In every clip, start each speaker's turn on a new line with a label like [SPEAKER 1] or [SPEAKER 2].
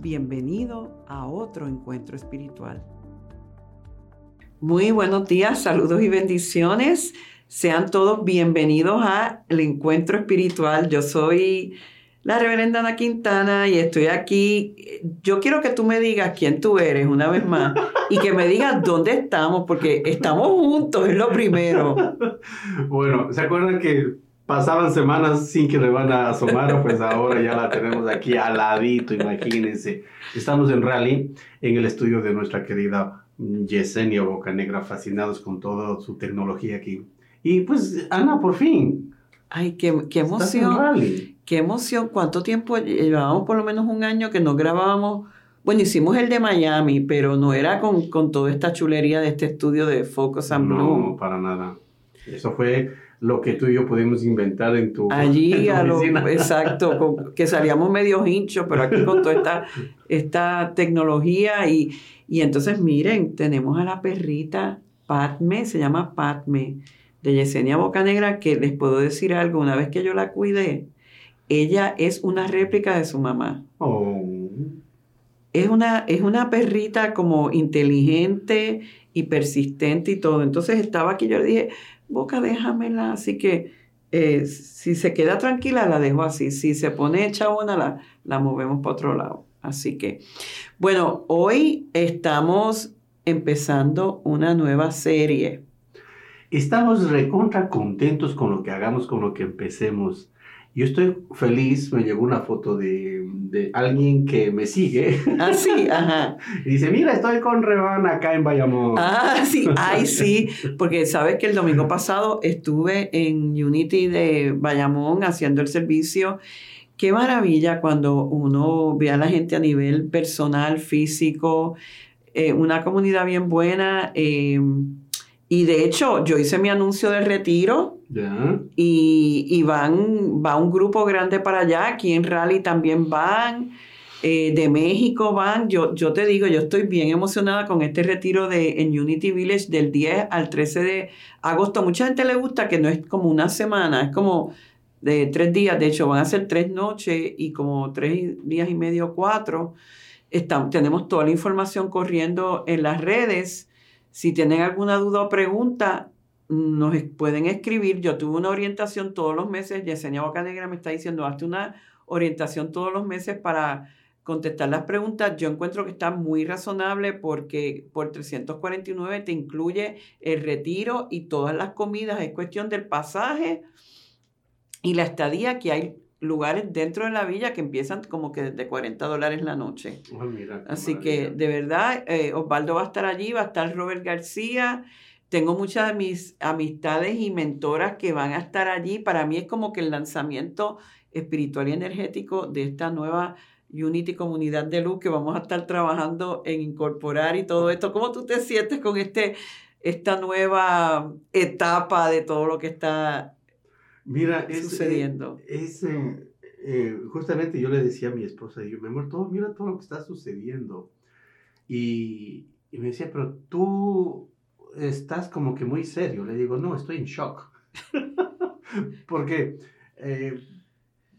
[SPEAKER 1] Bienvenido a otro encuentro espiritual. Muy buenos días, saludos y bendiciones. Sean todos bienvenidos al encuentro espiritual. Yo soy la reverenda Ana Quintana y estoy aquí. Yo quiero que tú me digas quién tú eres una vez más y que me digas dónde estamos, porque estamos juntos, es lo primero.
[SPEAKER 2] Bueno, ¿se acuerdan que pasaban semanas sin que le van a asomar, pues ahora ya la tenemos aquí al ladito, imagínense. Estamos en Rally, en el estudio de nuestra querida Yesenia Bocanegra, fascinados con toda su tecnología aquí. Y pues, Ana, por fin.
[SPEAKER 1] Ay, qué, qué emoción. Qué emoción. ¿Cuánto tiempo? Llevábamos por lo menos un año que no grabábamos. Bueno, hicimos el de Miami, pero no era con, con toda esta chulería de este estudio de Focus and Blue.
[SPEAKER 2] No, para nada. Eso fue lo que tú y yo pudimos inventar en tu
[SPEAKER 1] Allí, a lo, exacto, que salíamos medio hinchos, pero aquí con toda esta, esta tecnología. Y, y entonces, miren, tenemos a la perrita Patme, se llama Patme, de Yesenia Bocanegra, que les puedo decir algo, una vez que yo la cuidé, ella es una réplica de su mamá.
[SPEAKER 2] Oh.
[SPEAKER 1] Es una, es una perrita como inteligente y persistente y todo. Entonces estaba aquí, yo le dije, Boca, déjamela. Así que eh, si se queda tranquila, la dejo así. Si se pone hecha una, la, la movemos para otro lado. Así que, bueno, hoy estamos empezando una nueva serie.
[SPEAKER 2] Estamos recontra contentos con lo que hagamos, con lo que empecemos. Yo estoy feliz, me llegó una foto de, de alguien que me sigue.
[SPEAKER 1] Ah, sí, ajá.
[SPEAKER 2] Y dice, mira, estoy con Revan acá en Bayamón.
[SPEAKER 1] Ah, sí, ay, sí, porque sabes que el domingo pasado estuve en Unity de Bayamón haciendo el servicio. Qué maravilla cuando uno ve a la gente a nivel personal, físico, eh, una comunidad bien buena. Eh, y de hecho, yo hice mi anuncio de retiro y, van, va un grupo grande para allá. Aquí en Rally también van. Eh, de México van. Yo, yo te digo, yo estoy bien emocionada con este retiro de, en Unity Village del 10 al 13 de agosto. Mucha gente le gusta que no es como una semana, es como de tres días. De hecho, van a ser tres noches y como tres días y medio, cuatro. Estamos, tenemos toda la información corriendo en las redes. Si tienen alguna duda o pregunta, nos pueden escribir. Yo tuve una orientación todos los meses. Yesenia Bocanegra me está diciendo, hazte una orientación todos los meses para contestar las preguntas. Yo encuentro que está muy razonable porque por 349 te incluye el retiro y todas las comidas. Es cuestión del pasaje y la estadía que hay lugares dentro de la villa que empiezan como que desde 40 dólares la noche. Así que de verdad, eh, Osvaldo va a estar allí, va a estar Robert García. Tengo muchas de mis amistades y mentoras que van a estar allí. Para mí es como que el lanzamiento espiritual y energético de esta nueva Unity Comunidad de Luz que vamos a estar trabajando en incorporar y todo esto. ¿Cómo tú te sientes con este, esta nueva etapa de todo lo que está
[SPEAKER 2] Mira, es,
[SPEAKER 1] eh, sucediendo.
[SPEAKER 2] es, eh, eh, justamente yo le decía a mi esposa, yo, me amor, todo, mira todo lo que está sucediendo. Y, y, me decía, pero tú estás como que muy serio. Le digo, no, estoy en shock. Porque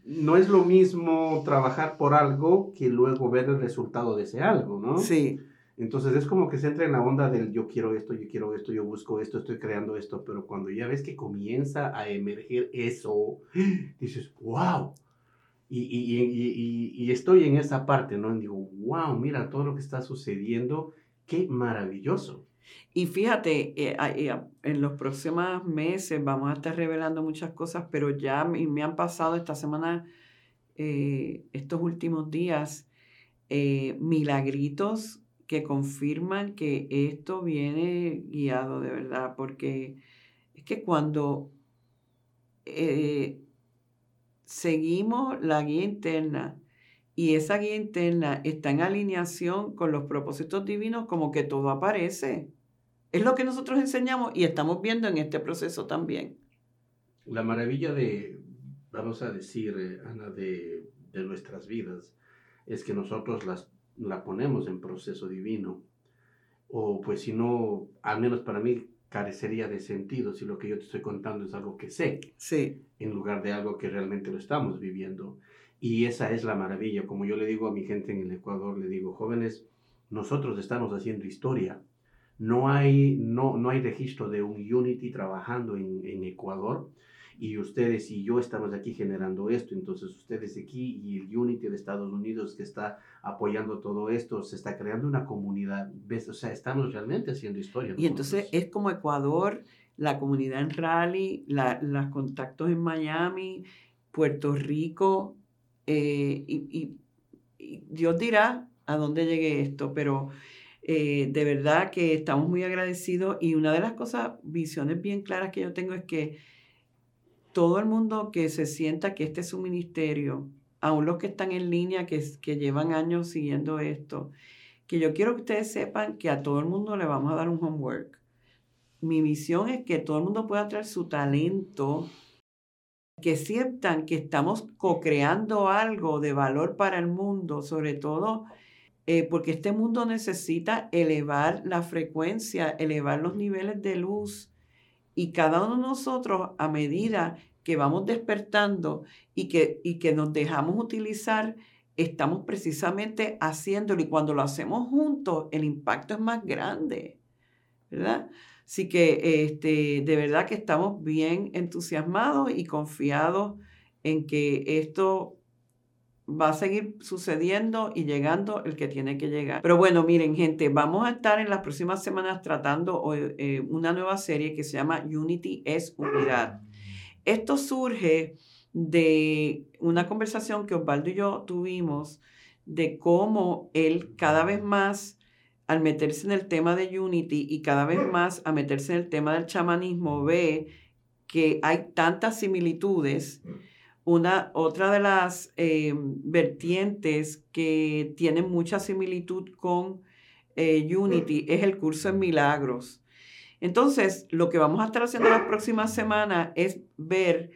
[SPEAKER 2] no es lo mismo trabajar por algo que luego ver el resultado de ese algo, ¿no?
[SPEAKER 1] Sí.
[SPEAKER 2] Entonces es como que se entra en la onda del yo quiero esto, yo quiero esto, yo busco esto, estoy creando esto, pero cuando ya ves que comienza a emerger eso, dices, wow. Y, y, y, y estoy en esa parte, ¿no? Y digo, wow, mira todo lo que está sucediendo, qué maravilloso.
[SPEAKER 1] Y fíjate, eh, eh, en los próximos meses vamos a estar revelando muchas cosas, pero ya me, me han pasado esta semana, eh, estos últimos días, milagritos que confirman que esto viene guiado de verdad, porque es que cuando eh, seguimos la guía interna y esa guía interna está en alineación con los propósitos divinos, como que todo aparece. Es lo que nosotros enseñamos y estamos viendo en este proceso también.
[SPEAKER 2] La maravilla de, vamos a decir, eh, Ana, de, de, nuestras vidas es que nosotros las, la ponemos en proceso divino. O pues si no, al menos para mí, carecería de sentido si lo que yo te estoy contando es algo que sé,
[SPEAKER 1] sí.
[SPEAKER 2] en lugar de algo que realmente lo estamos viviendo. Y esa es la maravilla. Como yo le digo a mi gente en el Ecuador, le digo, jóvenes, nosotros estamos haciendo historia. No hay, no, no hay registro de un Unity trabajando en, en Ecuador y ustedes y yo estamos aquí generando esto, entonces ustedes aquí y el Unity de Estados Unidos que está apoyando todo esto, se está creando una comunidad, ¿ves? O sea, estamos realmente haciendo historia.
[SPEAKER 1] Y entonces es como Ecuador, la comunidad en Raleigh, los contactos en Miami, Puerto Rico, eh, y, Dios dirá a dónde llegue esto, pero eh, de verdad que estamos muy agradecidos y una de las cosas, visiones bien claras que yo tengo es que todo el mundo que se sienta que este es su ministerio, aún los que están en línea, que, que llevan años siguiendo esto, que yo quiero que ustedes sepan que a todo el mundo le vamos a dar un homework. Mi visión es que todo el mundo pueda traer su talento, que sientan que estamos co-creando algo de valor para el mundo, sobre todo eh, porque este mundo necesita elevar la frecuencia, elevar los niveles de luz y cada uno de nosotros, a medida que vamos despertando y que, y que nos dejamos utilizar, estamos precisamente haciéndolo. Y cuando lo hacemos juntos, el impacto es más grande. ¿Verdad? Así que este, de verdad que estamos bien entusiasmados y confiados en que esto va a seguir sucediendo y llegando el que tiene que llegar. Pero bueno, miren gente, vamos a estar en las próximas semanas tratando eh, una nueva serie que se llama Unity es unidad. Esto surge de una conversación que Osvaldo y yo tuvimos de cómo él cada vez más al meterse en el tema de Unity y cada vez más a meterse en el tema del chamanismo ve que hay tantas similitudes una, otra de las eh, vertientes que tiene mucha similitud con eh, Unity es el curso en milagros. Entonces, lo que vamos a estar haciendo las próximas semanas es ver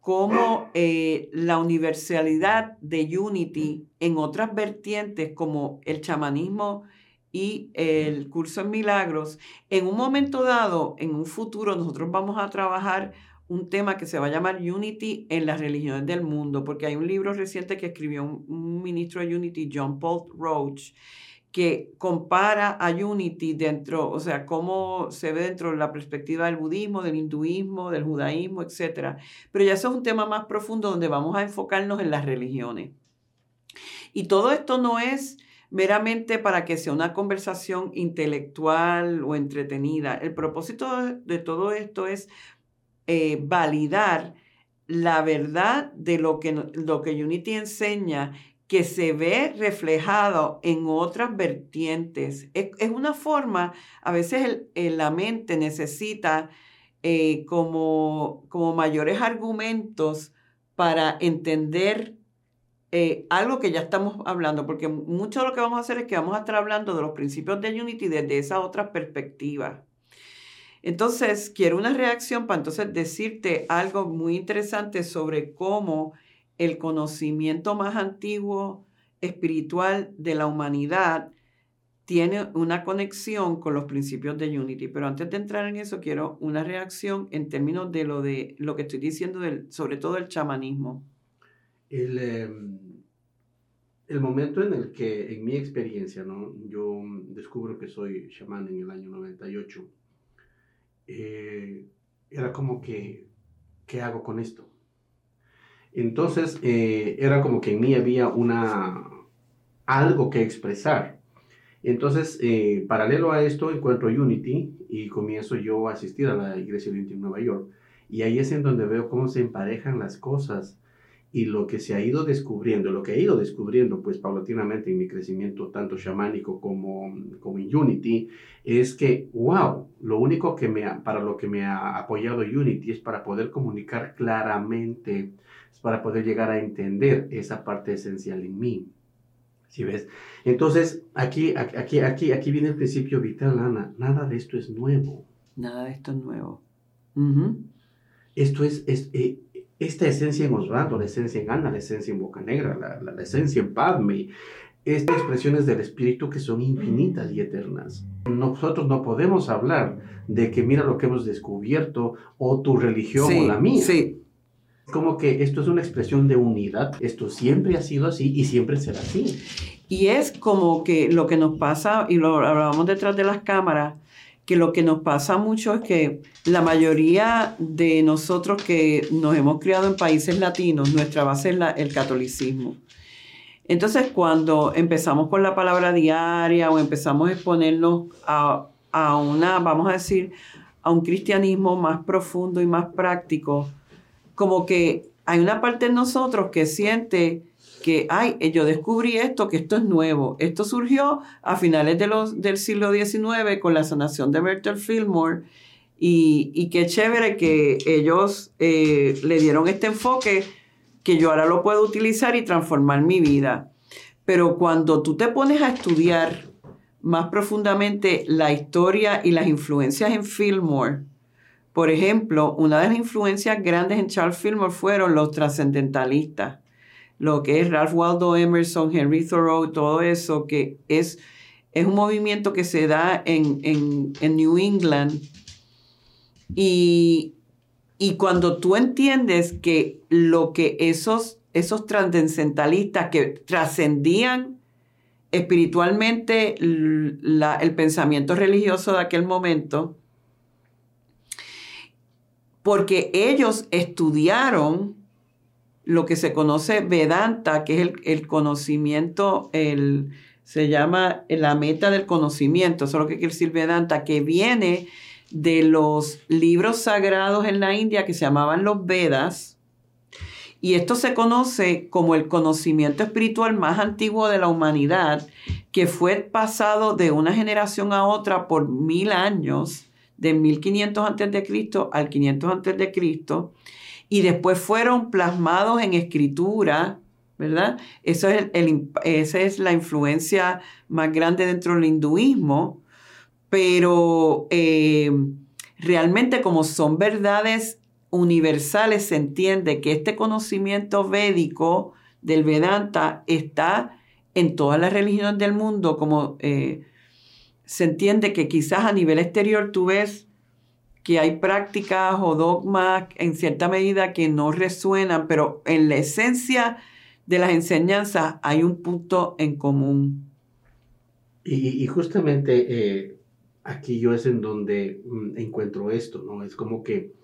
[SPEAKER 1] cómo eh, la universalidad de Unity en otras vertientes como el chamanismo y el curso en milagros, en un momento dado, en un futuro, nosotros vamos a trabajar un tema que se va a llamar Unity en las religiones del mundo, porque hay un libro reciente que escribió un, ministro de Unity, John Paul Roach, que compara a Unity dentro, o sea, cómo se ve dentro de la perspectiva del budismo, del hinduismo, del judaísmo, etc. Pero ya eso es un tema más profundo donde vamos a enfocarnos en las religiones. Y todo esto no es meramente para que sea una conversación intelectual o entretenida. El propósito de todo esto es eh, validar la verdad de lo que, lo que Unity enseña que se ve reflejado en otras vertientes. Es, una forma, a veces la mente necesita eh, como, como mayores argumentos para entender eh, algo que ya estamos hablando, porque mucho de lo que vamos a hacer es que vamos a estar hablando de los principios de Unity desde esa otra perspectiva. Entonces, quiero una reacción para entonces decirte algo muy interesante sobre cómo el conocimiento más antiguo espiritual de la humanidad tiene una conexión con los principios de Unity. Pero antes de entrar en eso, quiero una reacción en términos de lo, de, lo que estoy diciendo, sobre todo el chamanismo.
[SPEAKER 2] El, em, el momento en el que, en mi experiencia, ¿no? yo descubro que soy chamán en el año 98 eh, era como que, ¿qué hago con esto? Entonces, eh, era como que en mí había una, algo que expresar. Entonces, eh, paralelo a esto, encuentro Unity y comienzo yo a asistir a la iglesia Unity en Nueva York. Y ahí es en donde veo cómo se emparejan las cosas y lo que se ha ido descubriendo, lo que he ido descubriendo pues paulatinamente en mi crecimiento tanto chamánico como, como en Unity, es que, wow, lo único que me para lo que me ha apoyado Unity es para poder comunicar claramente es para poder llegar a entender esa parte esencial en mí. ¿Sí ves? Entonces, aquí, aquí, aquí, aquí viene el principio vital, Ana. Nada de esto es nuevo.
[SPEAKER 1] Nada de esto es nuevo.
[SPEAKER 2] Esto es, es eh, esta esencia en Osvaldo, la esencia en Ana, la esencia en Boca Negra, la, la, esencia en Padme, estas expresiones del Espíritu que son infinitas y eternas. Nosotros no podemos hablar de que mira lo que hemos descubierto o tu religión o la mía. Sí. Como que esto es una expresión de unidad. Esto siempre ha sido así y siempre será así.
[SPEAKER 1] Y es como que lo que nos pasa, y lo hablábamos detrás de las cámaras, que lo que nos pasa mucho es que la mayoría de nosotros que nos hemos criado en países latinos, nuestra base es el catolicismo. Entonces, cuando empezamos con la palabra diaria o empezamos a exponernos a, a una, vamos a decir, a un cristianismo más profundo y más práctico, como que hay una parte de nosotros que siente que, ay, yo descubrí esto, que esto es nuevo. Esto surgió a finales del siglo XIX con la sanación de Bertel Fillmore y, y qué chévere que ellos eh, le dieron este enfoque que yo ahora lo puedo utilizar y transformar mi vida. Pero cuando tú te pones a estudiar más profundamente la historia y las influencias en Fillmore, por ejemplo, una de las influencias grandes en Charles Fillmore fueron los trascendentalistas lo que es Ralph Waldo Emerson, Henry Thoreau, todo eso, que es, es un movimiento que se da en, New England. Y, cuando tú entiendes que lo que esos, esos trascendentalistas que trascendían espiritualmente el pensamiento religioso de aquel momento, porque ellos estudiaron lo que se conoce Vedanta, que es el, conocimiento, el, se llama la meta del conocimiento, eso es lo que quiere decir Vedanta, que viene de los libros sagrados en la India que se llamaban los Vedas. Y esto se conoce como el conocimiento espiritual más antiguo de la humanidad, que fue pasado de una generación a otra por mil años, de 1500 a.C. al 500 a.C., y después fueron plasmados en escritura, ¿verdad? Eso es esa es la influencia más grande dentro del hinduismo, pero eh, realmente como son verdades universales, se entiende que este conocimiento védico del Vedanta está en todas las religiones del mundo, como eh, se entiende que quizás a nivel exterior tú ves que hay prácticas o dogmas en cierta medida que no resuenan, pero en la esencia de las enseñanzas hay un punto en común.
[SPEAKER 2] Y, justamente eh, aquí yo es en donde mm, encuentro esto, ¿no? Es como que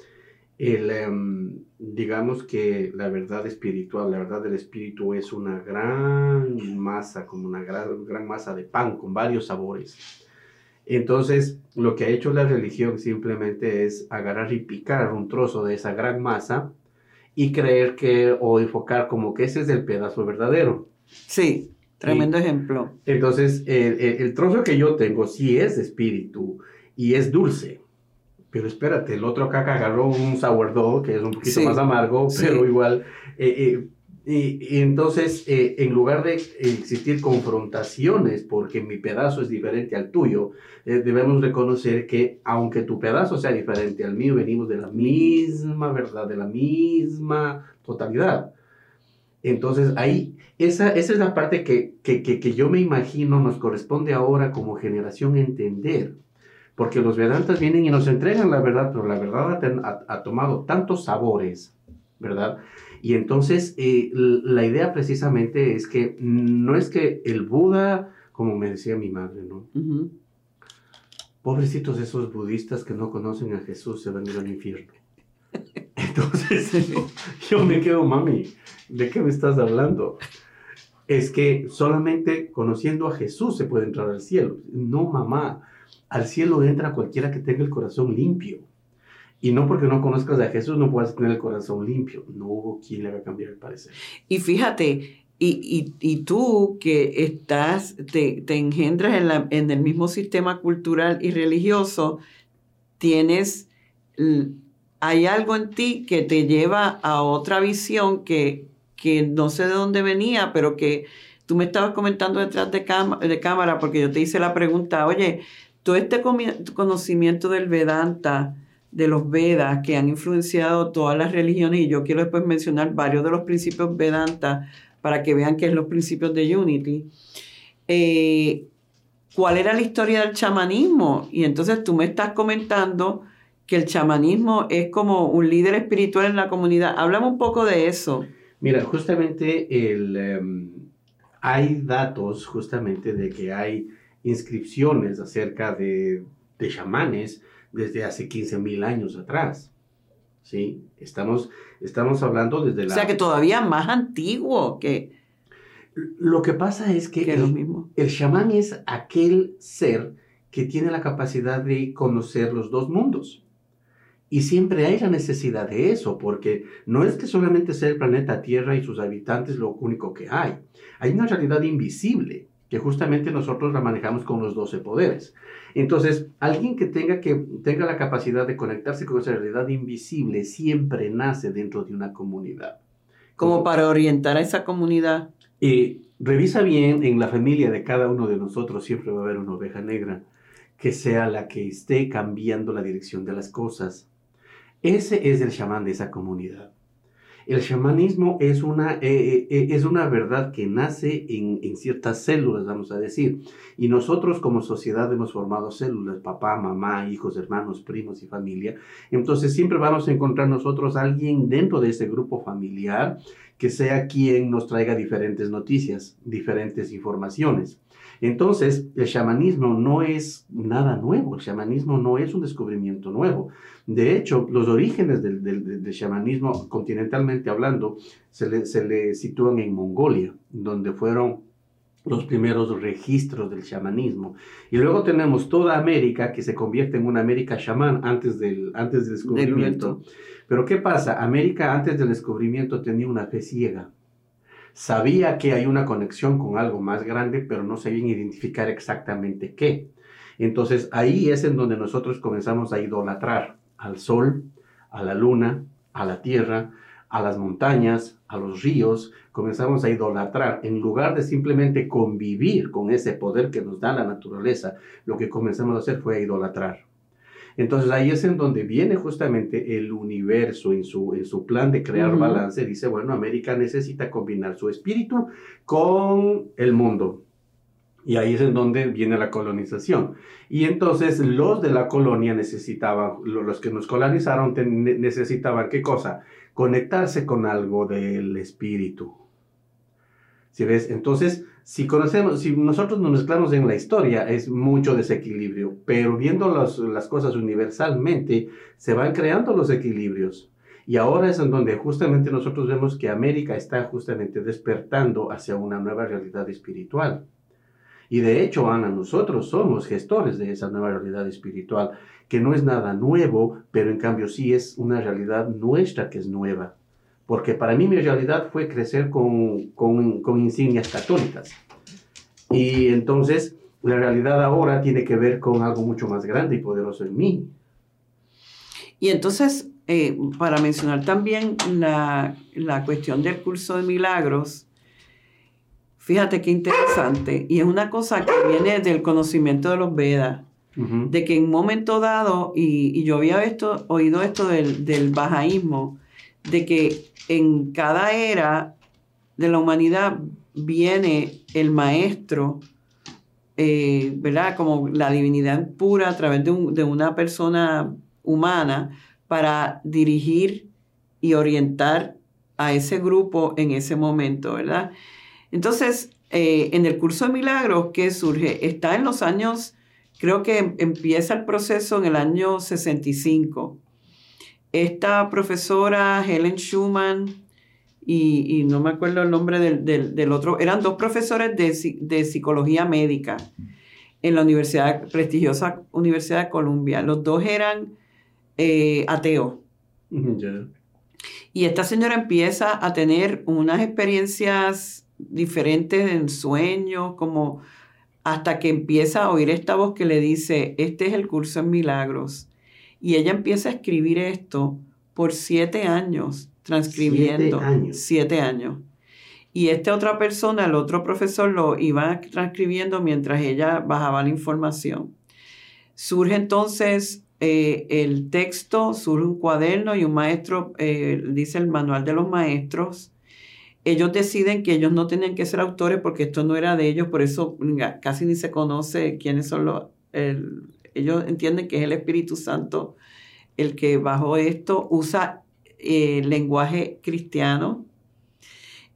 [SPEAKER 2] el, em, digamos que la verdad espiritual, la verdad del espíritu es una gran masa, como una gran, gran masa de pan con varios sabores entonces, lo que ha hecho la religión simplemente es agarrar y picar un trozo de esa gran masa y creer que, o enfocar como que ese es el pedazo verdadero.
[SPEAKER 1] Sí, tremendo ejemplo.
[SPEAKER 2] Entonces, el, trozo que yo tengo sí es espíritu y es dulce. Pero espérate, el otro acá agarró un sourdough que es un poquito más amargo, pero igual eh, eh, y, entonces, eh, en lugar de existir confrontaciones porque mi pedazo es diferente al tuyo, eh, debemos reconocer que aunque tu pedazo sea diferente al mío, venimos de la misma verdad, de la misma totalidad. Entonces, ahí, esa, esa es la parte que, que, que, yo me imagino nos corresponde ahora como generación entender. Porque los Vedantas vienen y nos entregan la verdad, pero la verdad ha, ha tomado tantos sabores, ¿verdad? Y entonces eh, la idea precisamente es que no es que el Buda, como me decía mi madre, ¿no? Pobrecitos esos budistas que no conocen a Jesús se van a ir al infierno. Entonces yo, me quedo, mami, ¿de qué me estás hablando? Es que solamente conociendo a Jesús se puede entrar al cielo. No, mamá, al cielo entra cualquiera que tenga el corazón limpio. Y no porque no conozcas a Jesús no puedas tener el corazón limpio. No hubo quien le haga cambiar el parecer.
[SPEAKER 1] Y fíjate, y, y, tú que estás, te, te engendras en, la, en, el mismo sistema cultural y religioso, tienes hay algo en ti que te lleva a otra visión que, que no sé de dónde venía, pero que tú me estabas comentando detrás de, de cámara, porque yo te hice la pregunta, oye, todo este conocimiento del Vedanta, de los Vedas, que han influenciado todas las religiones, y yo quiero después mencionar varios de los principios Vedanta para que vean qué es los principios de Unity. Eh, ¿Cuál era la historia del chamanismo? Y entonces tú me estás comentando que el chamanismo es como un líder espiritual en la comunidad. Háblame un poco de eso.
[SPEAKER 2] Mira, justamente el, em, hay datos justamente de que hay inscripciones acerca de, de chamanes desde hace 15 mil años atrás. ¿Sí? Estamos, estamos hablando desde la...
[SPEAKER 1] O sea que todavía más antiguo que...
[SPEAKER 2] Lo que pasa es que, el, mismo. el chamán es aquel ser que tiene la capacidad de conocer los dos mundos. Y siempre hay la necesidad de eso, porque no es que solamente sea el planeta Tierra y sus habitantes lo único que hay. Hay una realidad invisible que justamente nosotros la manejamos con los 12 poderes. Entonces, alguien que tenga, que tenga la capacidad de conectarse con esa realidad invisible siempre nace dentro de una comunidad.
[SPEAKER 1] Como para orientar a esa comunidad.
[SPEAKER 2] Y revisa bien, en la familia de cada uno de nosotros siempre va a haber una oveja negra que sea la que esté cambiando la dirección de las cosas ese es el chamán de esa comunidad. El chamanismo es una, eh, eh, eh, es una verdad que nace en, en, ciertas células, vamos a decir. Y nosotros como sociedad hemos formado células, papá, mamá, hijos, hermanos, primos y familia. Entonces siempre vamos a encontrar nosotros alguien dentro de ese grupo familiar que sea quien nos traiga diferentes noticias, diferentes informaciones. Entonces, el chamanismo no es nada nuevo, el chamanismo no es un descubrimiento nuevo. De hecho, los orígenes del, del, chamanismo, continentalmente hablando, se le, se le sitúan en Mongolia, donde fueron los primeros registros del chamanismo. Y luego tenemos toda América que se convierte en una América chamán antes del, antes del descubrimiento. Pero ¿qué pasa? América antes del descubrimiento tenía una fe ciega sabía que hay una conexión con algo más grande, pero no sabían identificar exactamente qué. Entonces ahí es en donde nosotros comenzamos a idolatrar al sol, a la luna, a la tierra, a las montañas, a los ríos, comenzamos a idolatrar. En lugar de simplemente convivir con ese poder que nos da la naturaleza, lo que comenzamos a hacer fue idolatrar. Entonces ahí es en donde viene justamente el universo en su, en su plan de crear balance. Dice, bueno, América necesita combinar su espíritu con el mundo. Y ahí es en donde viene la colonización. Y entonces los de la colonia necesitaban, los que nos colonizaron necesitaban, ¿qué cosa? Conectarse con algo del espíritu. ¿Sí ves? Entonces, si conocemos, si nosotros nos mezclamos en la historia, es mucho desequilibrio, pero viendo las cosas universalmente, se van creando los equilibrios. Y ahora es en donde justamente nosotros vemos que América está justamente despertando hacia una nueva realidad espiritual. Y de hecho, Ana, nosotros somos gestores de esa nueva realidad espiritual, que no es nada nuevo, pero en cambio sí es una realidad nuestra que es nueva porque para mí mi realidad fue crecer con, con, con, insignias católicas. Y entonces la realidad ahora tiene que ver con algo mucho más grande y poderoso en mí.
[SPEAKER 1] Y entonces, eh, para mencionar también la, la cuestión del curso de milagros, fíjate qué interesante, y es una cosa que viene del conocimiento de los Vedas, de que en un momento dado, y, y yo había esto, oído esto del, del bajaísmo, de que en cada era de la humanidad viene el maestro, eh, ¿verdad? Como la divinidad pura a través de, una persona humana para dirigir y orientar a ese grupo en ese momento, ¿verdad? Entonces, eh, en el curso de milagros que surge, está en los años, creo que empieza el proceso en el año 65 esta profesora Helen Schumann y, no me acuerdo el nombre del, otro, eran dos profesores de, psicología médica en la universidad, prestigiosa Universidad de Columbia. Los dos eran eh, ateos. Y esta señora empieza a tener unas experiencias diferentes en sueños, como hasta que empieza a oír esta voz que le dice, este es el curso en milagros Y ella empieza a escribir esto por siete años, transcribiendo.
[SPEAKER 2] Siete años.
[SPEAKER 1] Siete años. Y esta otra persona, el otro profesor, lo iba transcribiendo mientras ella bajaba la información. Surge entonces eh, el texto, surge un cuaderno y un maestro, eh, dice el manual de los maestros. Ellos deciden que ellos no tienen que ser autores porque esto no era de ellos, por eso casi ni se conoce quiénes son los... ellos entienden que es el Espíritu Santo el que bajó esto, usa eh, lenguaje cristiano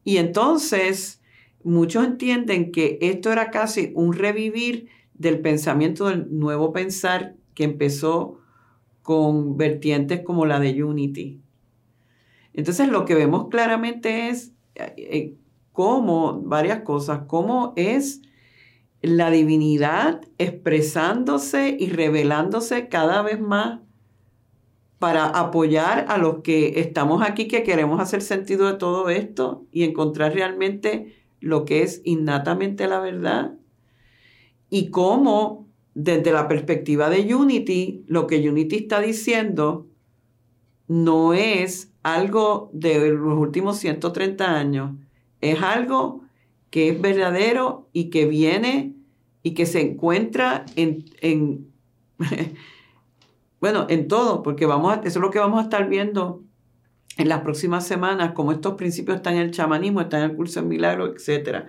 [SPEAKER 1] y entonces muchos entienden que esto era casi un revivir del pensamiento del nuevo pensar que empezó con vertientes como la de Unity. Entonces lo que vemos claramente es eh, eh, cómo, varias cosas, cómo es la divinidad expresándose y revelándose cada vez más para apoyar a los que estamos aquí, que queremos hacer sentido de todo esto y encontrar realmente lo que es innatamente la verdad. Y cómo, desde la perspectiva de Unity, lo que Unity está diciendo no es algo de los últimos 130 años, es algo que es verdadero y que viene y que se encuentra en, en Bueno, en todo, porque vamos a, eso es lo que vamos a estar viendo en las próximas semanas, como estos principios están en el chamanismo, están en el curso de milagro, etc.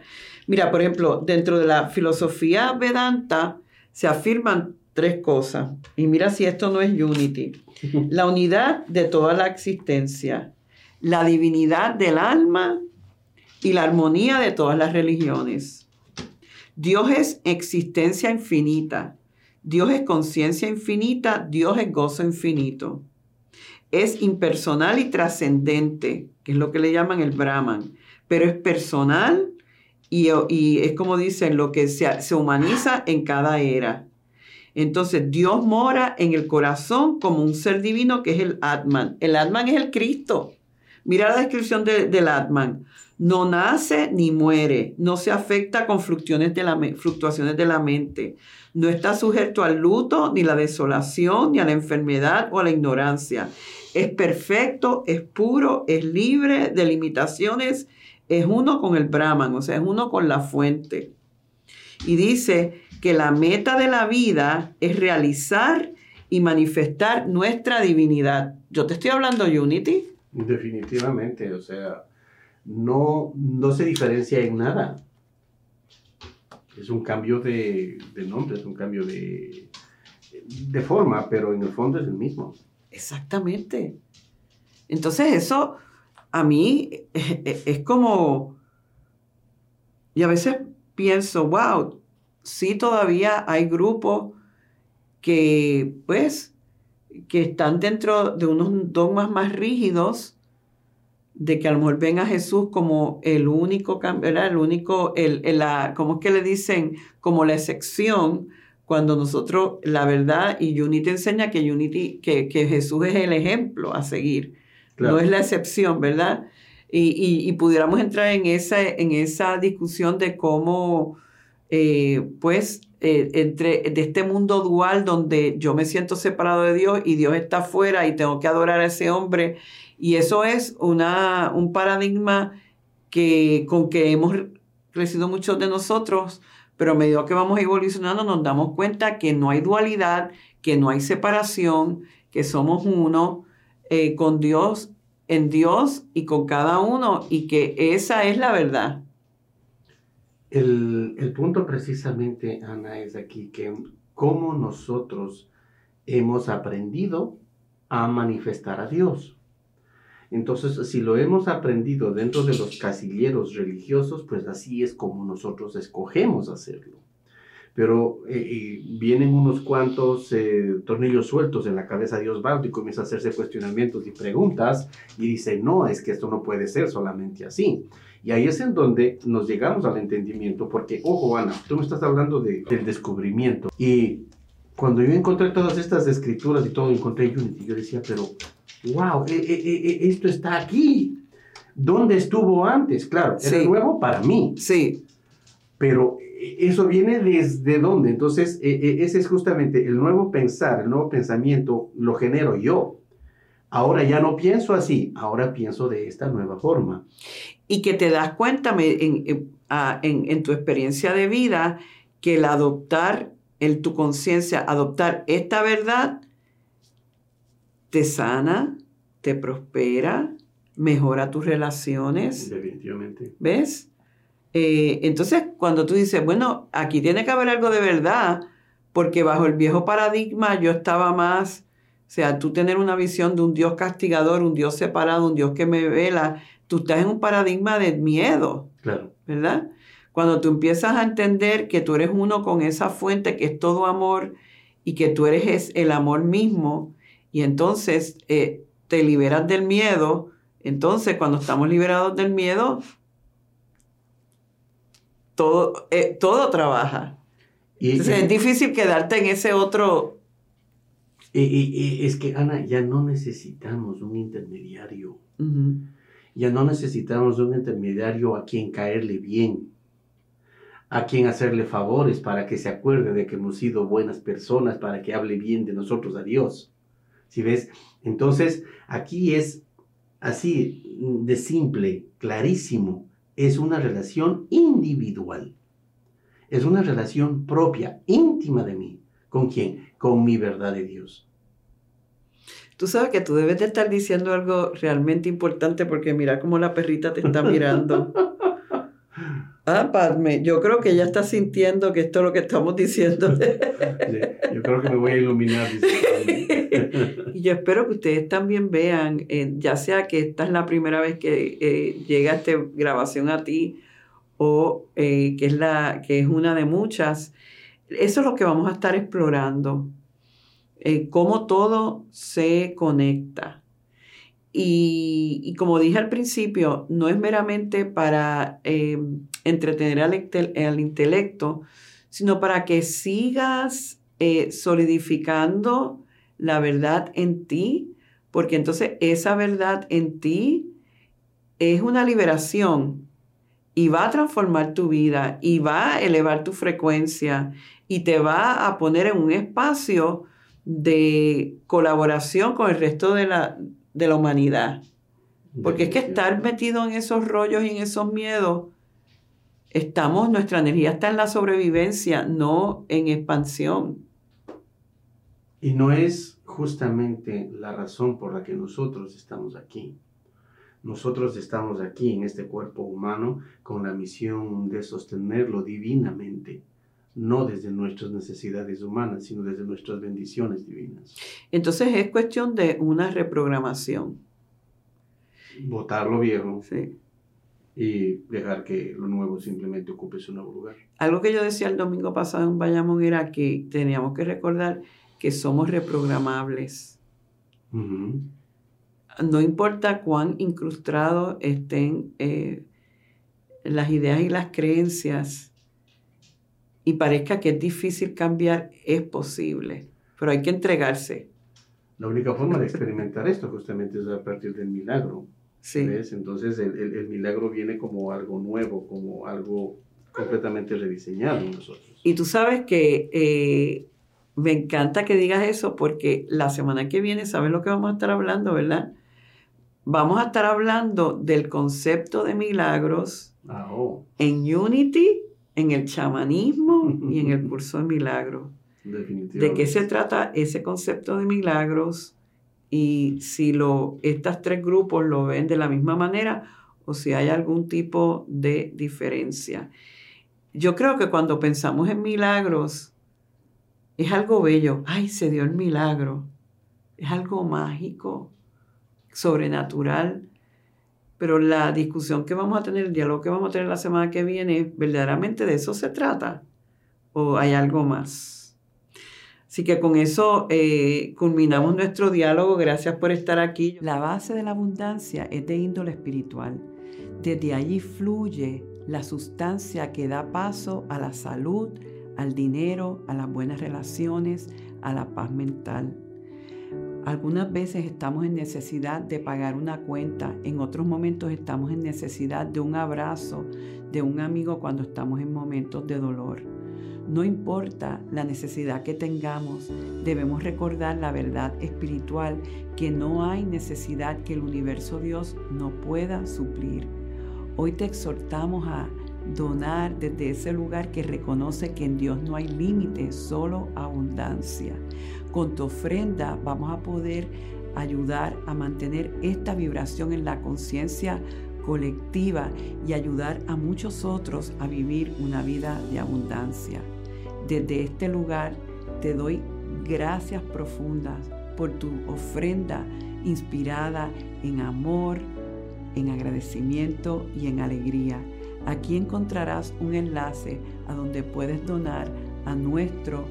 [SPEAKER 1] Mira, por ejemplo, dentro de la filosofía Vedanta se afirman tres cosas. Y mira si esto no es unity. La unidad de toda la existencia, la divinidad del alma y la armonía de todas las religiones. Dios es existencia infinita Dios es conciencia infinita, Dios es gozo infinito. Es impersonal y trascendente, que es lo que le llaman el Brahman, pero es personal y, es como dicen, lo que se, se humaniza en cada era. Entonces Dios mora en el corazón como un ser divino que es el Atman. El Atman es el Cristo. Mira la descripción del Atman. No nace ni muere, no se afecta con fluctuaciones de la, fluctuaciones de la mente, no está sujeto al luto, ni la desolación, ni a la enfermedad o a la ignorancia. Es perfecto, es puro, es libre de limitaciones, es uno con el Brahman, o sea, es uno con la fuente. Y dice que la meta de la vida es realizar y manifestar nuestra divinidad. Yo te estoy hablando Unity.
[SPEAKER 2] Definitivamente, o sea, no, no se diferencia en nada es un cambio de, nombre, es un cambio de, de forma, pero en el fondo es el mismo.
[SPEAKER 1] Exactamente. Entonces eso a mí es, como, y a veces pienso, wow, sí todavía hay grupos que pues que están dentro de unos dogmas más rígidos de que a lo mejor ven a Jesús como el único, ¿verdad? El único, el, la, ¿cómo es que le dicen? Como la excepción, cuando nosotros, la verdad, y Unity enseña que, Unity, que, que Jesús es el ejemplo a seguir, no es la excepción, ¿verdad? Y, y, pudiéramos entrar en esa, en esa discusión de cómo, eh, pues, eh, entre de este mundo dual donde yo me siento separado de Dios y Dios está afuera y tengo que adorar a ese hombre y eso es una, un paradigma que, con que hemos crecido muchos de nosotros, pero a medida que vamos evolucionando nos damos cuenta que no hay dualidad, que no hay separación, que somos uno eh, con Dios, en Dios y con cada uno, y que esa es la verdad.
[SPEAKER 2] El, punto precisamente, Ana, es aquí que cómo nosotros hemos aprendido a manifestar a Dios. Entonces, si lo hemos aprendido dentro de los casilleros religiosos, pues así es como nosotros escogemos hacerlo. Pero eh, vienen unos cuantos eh, tornillos sueltos en la cabeza de Osvaldo y comienza a hacerse cuestionamientos y preguntas y dice, no, es que esto no puede ser solamente así. Y ahí es en donde nos llegamos al entendimiento, porque, ojo, Ana, tú me estás hablando de, del descubrimiento. Y cuando yo encontré todas estas escrituras y todo, encontré Unity, yo decía, pero wow, eh, eh, esto está aquí. ¿Dónde estuvo antes? Claro, era nuevo para mí.
[SPEAKER 1] Sí.
[SPEAKER 2] Pero eso viene desde dónde. Entonces, e, e, ese es justamente el nuevo pensar, el nuevo pensamiento, lo genero yo. Ahora ya no pienso así, ahora pienso de esta nueva forma.
[SPEAKER 1] Y que te das cuenta en, en, en tu experiencia de vida que el adoptar, en tu conciencia, adoptar esta verdad, te sana, te prospera, mejora tus relaciones.
[SPEAKER 2] Definitivamente.
[SPEAKER 1] ¿Ves? Eh, entonces, cuando tú dices, bueno, aquí tiene que haber algo de verdad, porque bajo el viejo paradigma yo estaba más, o sea, tú tener una visión de un Dios castigador, un Dios separado, un Dios que me vela, tú estás en un paradigma de miedo.
[SPEAKER 2] Claro.
[SPEAKER 1] ¿Verdad? Cuando tú empiezas a entender que tú eres uno con esa fuente que es todo amor y que tú eres el amor mismo, y entonces eh, te liberas del miedo, entonces cuando estamos liberados del miedo, todo, eh, todo trabaja. Y, entonces es difícil quedarte en ese otro...
[SPEAKER 2] Y, es que, Ana, ya no necesitamos un intermediario. Ya no necesitamos un intermediario a quien caerle bien a quien hacerle favores para que se acuerde de que hemos sido buenas personas, para que hable bien de nosotros a Dios. ¿Sí ves? Entonces, aquí es así de simple, clarísimo. Es una relación individual. Es una relación propia, íntima de mí. ¿Con quién? Con mi verdad de Dios.
[SPEAKER 1] Tú sabes que tú debes de estar diciendo algo realmente importante porque mira cómo la perrita te está mirando. Ah, Padme, yo creo que ella está sintiendo que esto es lo que estamos diciendo.
[SPEAKER 2] yo creo que me voy a iluminar.
[SPEAKER 1] y yo espero que ustedes también vean, eh, ya sea que esta es la primera vez que eh, llega esta grabación a ti o eh, que, es la, que es una de muchas, eso es lo que vamos a estar explorando, cómo todo se conecta. Y, como dije al principio, no es meramente para eh, entretener al, intelecto, sino para que sigas eh, solidificando la verdad en ti, porque entonces esa verdad en ti es una liberación y va a transformar tu vida y va a elevar tu frecuencia y te va a poner en un espacio de colaboración con el resto de la, de la humanidad. Porque es que estar metido en esos rollos y en esos miedos, estamos, nuestra energía está en la sobrevivencia, no en expansión.
[SPEAKER 2] Y no es justamente la razón por la que nosotros estamos aquí. Nosotros estamos aquí en este cuerpo humano con la misión de sostenerlo divinamente no desde nuestras necesidades humanas, sino desde nuestras bendiciones divinas.
[SPEAKER 1] Entonces es cuestión de una reprogramación.
[SPEAKER 2] Votar lo viejo. Sí. Y dejar que lo nuevo simplemente ocupe su nuevo lugar.
[SPEAKER 1] Algo que yo decía el domingo pasado en Bayamón era que teníamos que recordar que somos reprogramables. No importa cuán incrustados estén eh, las ideas y las creencias, y parezca que es difícil cambiar, es posible, pero hay que entregarse.
[SPEAKER 2] La única forma de experimentar esto justamente es a partir del milagro. Sí. ¿ves? Entonces el, el, milagro viene como algo nuevo, como algo completamente rediseñado en nosotros.
[SPEAKER 1] Y tú sabes que eh, me encanta que digas eso porque la semana que viene, ¿sabes lo que vamos a estar hablando, verdad? Vamos a estar hablando del concepto de milagros
[SPEAKER 2] ah, oh.
[SPEAKER 1] en Unity en el chamanismo y en el curso de milagros. ¿De qué se trata ese concepto de milagros? Y si lo, estos tres grupos lo ven de la misma manera o si hay algún tipo de diferencia. Yo creo que cuando pensamos en milagros, es algo bello. Ay, se dio el milagro. Es algo mágico, sobrenatural. Pero la discusión que vamos a tener, el diálogo que vamos a tener la semana que viene, ¿verdaderamente de eso se trata? ¿O hay algo más? Así que con eso eh, culminamos nuestro diálogo. Gracias por estar aquí. La base de la abundancia es de índole espiritual. Desde allí fluye la sustancia que da paso a la salud, al dinero, a las buenas relaciones, a la paz mental. Algunas veces estamos en necesidad de pagar una cuenta, en otros momentos estamos en necesidad de un abrazo, de un amigo cuando estamos en momentos de dolor. No importa la necesidad que tengamos, debemos recordar la verdad espiritual que no hay necesidad que el universo Dios no pueda suplir. Hoy te exhortamos a donar desde ese lugar que reconoce que en Dios no hay límite, solo abundancia. Con tu ofrenda vamos a poder ayudar a mantener esta vibración en la conciencia colectiva y ayudar a muchos otros a vivir una vida de abundancia. Desde este lugar te doy gracias profundas por tu ofrenda inspirada en amor, en agradecimiento y en alegría. Aquí encontrarás un enlace a donde puedes donar a nuestro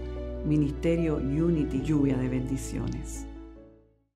[SPEAKER 1] Ministerio Unity Lluvia de Bendiciones.